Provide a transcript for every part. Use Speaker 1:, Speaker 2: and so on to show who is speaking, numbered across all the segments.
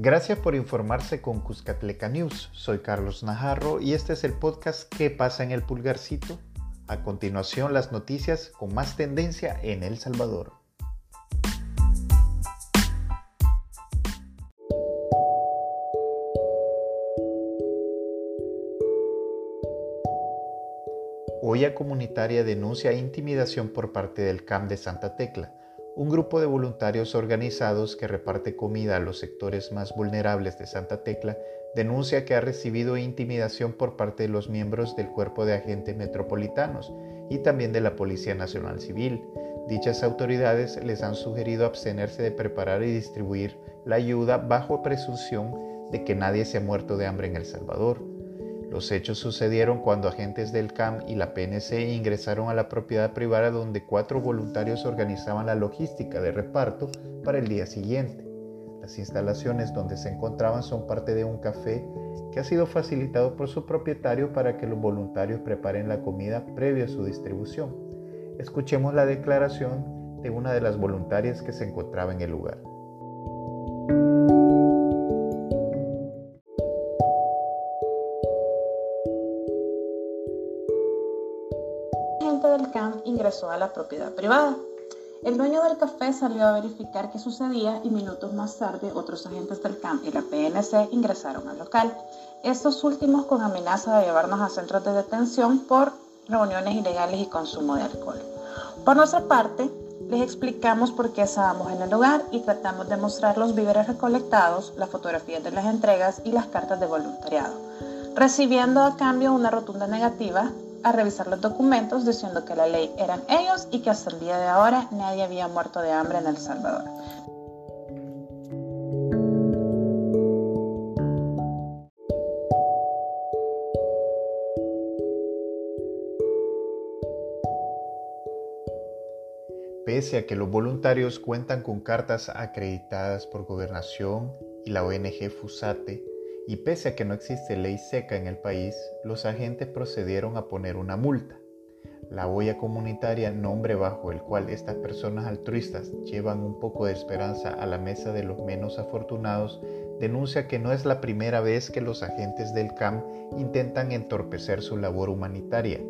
Speaker 1: Gracias por informarse con Cuscatleca News. Soy Carlos Najarro y este es el podcast ¿Qué pasa en el pulgarcito? A continuación las noticias con más tendencia en El Salvador. Olla Comunitaria denuncia intimidación por parte del CAM de Santa Tecla un grupo de voluntarios organizados que reparte comida a los sectores más vulnerables de Santa Tecla denuncia que ha recibido intimidación por parte de los miembros del Cuerpo de Agentes Metropolitanos y también de la Policía Nacional Civil. Dichas autoridades les han sugerido abstenerse de preparar y distribuir la ayuda bajo presunción de que nadie se ha muerto de hambre en El Salvador. Los hechos sucedieron cuando agentes del CAM y la PNC ingresaron a la propiedad privada donde cuatro voluntarios organizaban la logística de reparto para el día siguiente. Las instalaciones donde se encontraban son parte de un café que ha sido facilitado por su propietario para que los voluntarios preparen la comida previo a su distribución. Escuchemos la declaración de una de las voluntarias que se encontraba en el lugar.
Speaker 2: A la propiedad privada. El dueño del café salió a verificar qué sucedía y minutos más tarde otros agentes del CAM y la PNC ingresaron al local. Estos últimos con amenaza de llevarnos a centros de detención por reuniones ilegales y consumo de alcohol. Por nuestra parte, les explicamos por qué estábamos en el lugar y tratamos de mostrar los víveres recolectados, las fotografías de las entregas y las cartas de voluntariado, recibiendo a cambio una rotunda negativa a revisar los documentos diciendo que la ley eran ellos y que hasta el día de ahora nadie había muerto de hambre en El Salvador.
Speaker 1: Pese a que los voluntarios cuentan con cartas acreditadas por gobernación y la ONG FUSATE, y pese a que no existe ley seca en el país, los agentes procedieron a poner una multa. La olla comunitaria, nombre bajo el cual estas personas altruistas llevan un poco de esperanza a la mesa de los menos afortunados, denuncia que no es la primera vez que los agentes del CAM intentan entorpecer su labor humanitaria.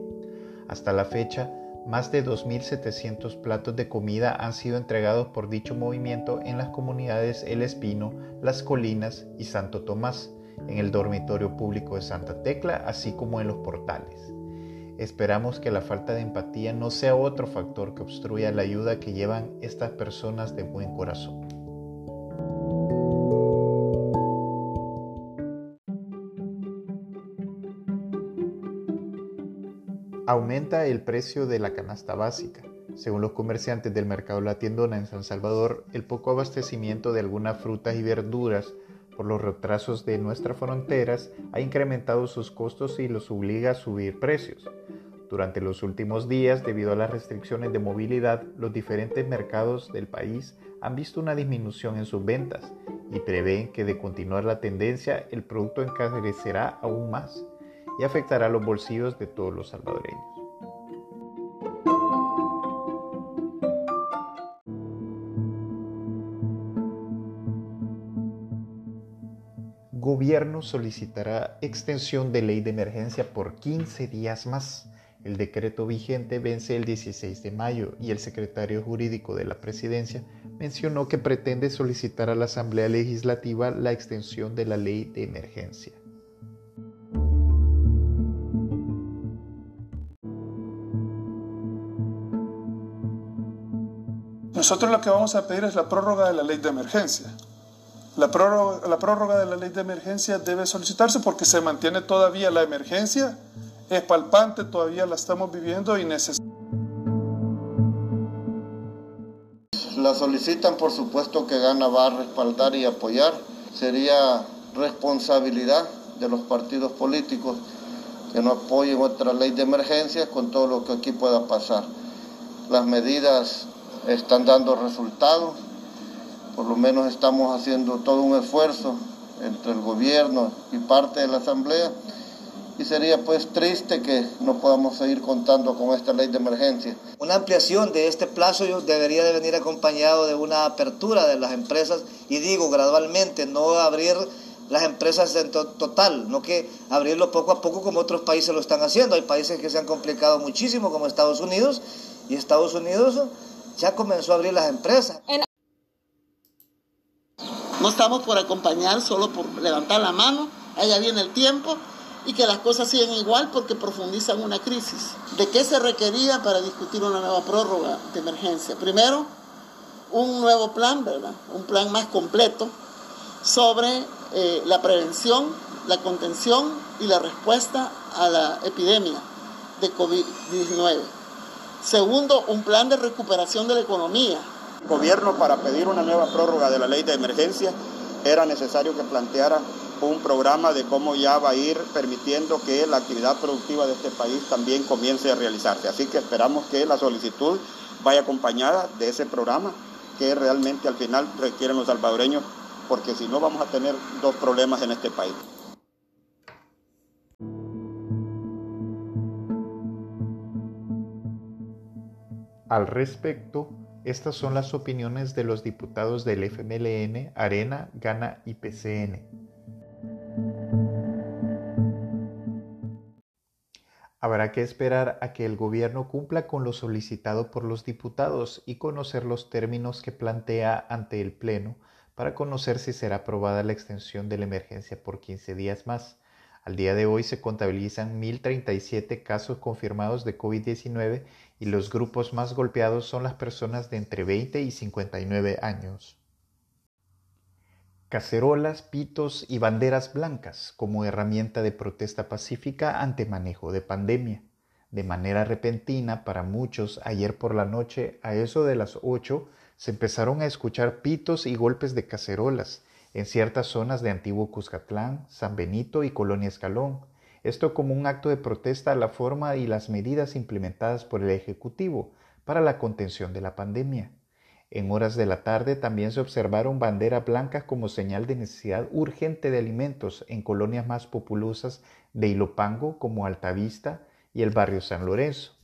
Speaker 1: Hasta la fecha, más de 2.700 platos de comida han sido entregados por dicho movimiento en las comunidades El Espino, Las Colinas y Santo Tomás, en el dormitorio público de Santa Tecla, así como en los portales. Esperamos que la falta de empatía no sea otro factor que obstruya la ayuda que llevan estas personas de buen corazón. Aumenta el precio de la canasta básica. Según los comerciantes del mercado La Tiendona en San Salvador, el poco abastecimiento de algunas frutas y verduras por los retrasos de nuestras fronteras ha incrementado sus costos y los obliga a subir precios. Durante los últimos días, debido a las restricciones de movilidad, los diferentes mercados del país han visto una disminución en sus ventas y prevén que de continuar la tendencia el producto encarecerá aún más y afectará los bolsillos de todos los salvadoreños. Gobierno solicitará extensión de ley de emergencia por 15 días más. El decreto vigente vence el 16 de mayo y el secretario jurídico de la presidencia mencionó que pretende solicitar a la Asamblea Legislativa la extensión de la ley de emergencia.
Speaker 3: Nosotros lo que vamos a pedir es la prórroga de la ley de emergencia. La prórroga, de la ley de emergencia debe solicitarse porque se mantiene todavía la emergencia, es palpante, todavía la estamos viviendo y necesitamos.
Speaker 4: La solicitan, por supuesto que Gana va a respaldar y apoyar. Sería responsabilidad de los partidos políticos que no apoyen otra ley de emergencia con todo lo que aquí pueda pasar. Las medidas están dando resultados por lo menos estamos haciendo todo un esfuerzo entre el gobierno y parte de la asamblea y sería pues triste que no podamos seguir contando con esta ley de emergencia.
Speaker 5: Una ampliación de este plazo debería de venir acompañado de una apertura de las empresas y digo gradualmente, no abrir las empresas en total, no que abrirlo poco a poco como otros países lo están haciendo. Hay países que se han complicado muchísimo como Estados Unidos y Estados Unidos ya comenzó a abrir las empresas.
Speaker 6: No estamos por acompañar, solo por levantar la mano, allá viene el tiempo y que las cosas siguen igual porque profundizan una crisis. ¿De qué se requería para discutir una nueva prórroga de emergencia? Primero, un nuevo plan, ¿verdad? Un plan más completo sobre eh, la prevención, la contención y la respuesta a la epidemia de COVID-19. Segundo, un plan de recuperación de la economía.
Speaker 7: Gobierno para pedir una nueva prórroga de la ley de emergencia era necesario que planteara un programa de cómo ya va a ir permitiendo que la actividad productiva de este país también comience a realizarse. Así que esperamos que la solicitud vaya acompañada de ese programa que realmente al final requieren los salvadoreños, porque si no vamos a tener dos problemas en este país.
Speaker 1: Al respecto, estas son las opiniones de los diputados del FMLN, Arena, Gana y PCN. Habrá que esperar a que el gobierno cumpla con lo solicitado por los diputados y conocer los términos que plantea ante el Pleno para conocer si será aprobada la extensión de la emergencia por 15 días más. Al día de hoy se contabilizan 1.037 casos confirmados de COVID-19 y los grupos más golpeados son las personas de entre 20 y 59 años cacerolas, pitos y banderas blancas como herramienta de protesta pacífica ante manejo de pandemia. De manera repentina para muchos, ayer por la noche, a eso de las 8, se empezaron a escuchar pitos y golpes de cacerolas en ciertas zonas de Antiguo Cuscatlán, San Benito y Colonia Escalón. Esto como un acto de protesta a la forma y las medidas implementadas por el Ejecutivo para la contención de la pandemia. En horas de la tarde también se observaron banderas blancas como señal de necesidad urgente de alimentos en colonias más populosas de Ilopango como Altavista y el barrio San Lorenzo.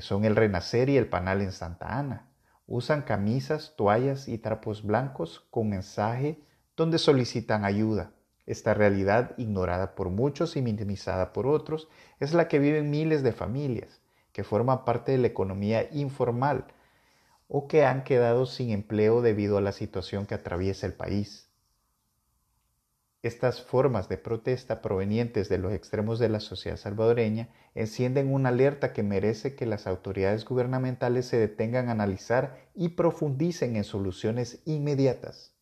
Speaker 1: Son el Renacer y el Panal en Santa Ana. Usan camisas, toallas y trapos blancos con mensaje donde solicitan ayuda. Esta realidad, ignorada por muchos y minimizada por otros, es la que viven miles de familias, que forman parte de la economía informal, o que han quedado sin empleo debido a la situación que atraviesa el país. Estas formas de protesta provenientes de los extremos de la sociedad salvadoreña encienden una alerta que merece que las autoridades gubernamentales se detengan a analizar y profundicen en soluciones inmediatas.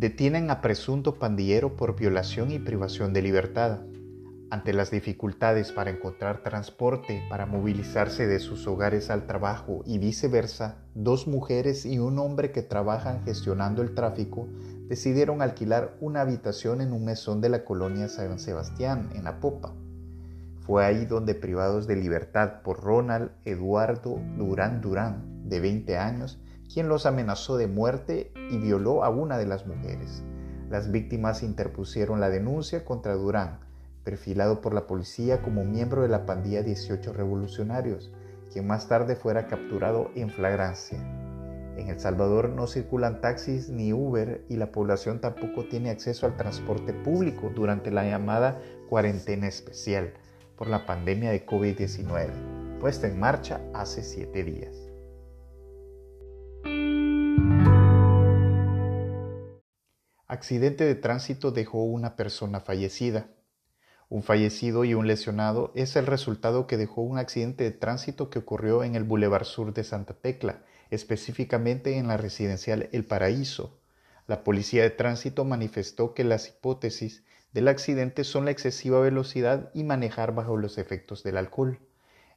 Speaker 1: Detienen a presunto pandillero por violación y privación de libertad. Ante las dificultades para encontrar transporte para movilizarse de sus hogares al trabajo y viceversa, dos mujeres y un hombre que trabajan gestionando el tráfico decidieron alquilar una habitación en un mesón de la colonia San Sebastián, en Apopa. Fue ahí donde privados de libertad por Ronald Eduardo Durán Durán, de 20 años, quien los amenazó de muerte y violó a una de las mujeres. Las víctimas interpusieron la denuncia contra Durán, perfilado por la policía como miembro de la pandilla 18 revolucionarios, quien más tarde fuera capturado en flagrancia. En El Salvador no circulan taxis ni Uber y la población tampoco tiene acceso al transporte público durante la llamada cuarentena especial por la pandemia de COVID-19, puesta en marcha hace siete días. Accidente de tránsito dejó una persona fallecida. Un fallecido y un lesionado es el resultado que dejó un accidente de tránsito que ocurrió en el Boulevard Sur de Santa Tecla, específicamente en la residencial El Paraíso. La policía de tránsito manifestó que las hipótesis del accidente son la excesiva velocidad y manejar bajo los efectos del alcohol.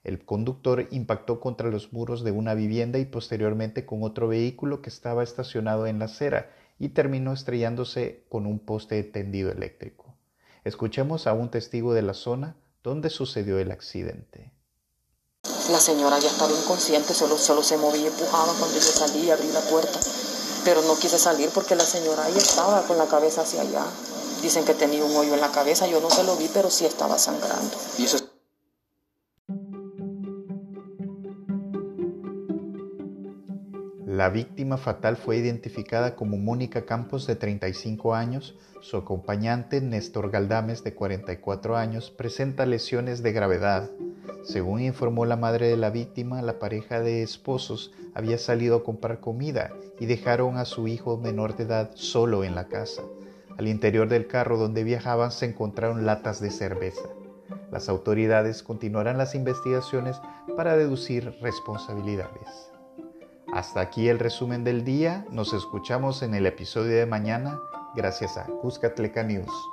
Speaker 1: El conductor impactó contra los muros de una vivienda y posteriormente con otro vehículo que estaba estacionado en la acera y terminó estrellándose con un poste de tendido eléctrico. Escuchemos a un testigo de la zona donde sucedió el accidente.
Speaker 8: La señora ya estaba inconsciente, solo, solo se movía y empujaba cuando yo salí y abrí la puerta. Pero no quise salir porque la señora ahí estaba con la cabeza hacia allá. Dicen que tenía un hoyo en la cabeza, yo no se lo vi, pero sí estaba sangrando.
Speaker 1: La víctima fatal fue identificada como Mónica Campos de 35 años. Su acompañante Néstor Galdames de 44 años presenta lesiones de gravedad. Según informó la madre de la víctima, la pareja de esposos había salido a comprar comida y dejaron a su hijo menor de edad solo en la casa. Al interior del carro donde viajaban se encontraron latas de cerveza. Las autoridades continuarán las investigaciones para deducir responsabilidades. Hasta aquí el resumen del día. Nos escuchamos en el episodio de mañana gracias a Cuscatleca News.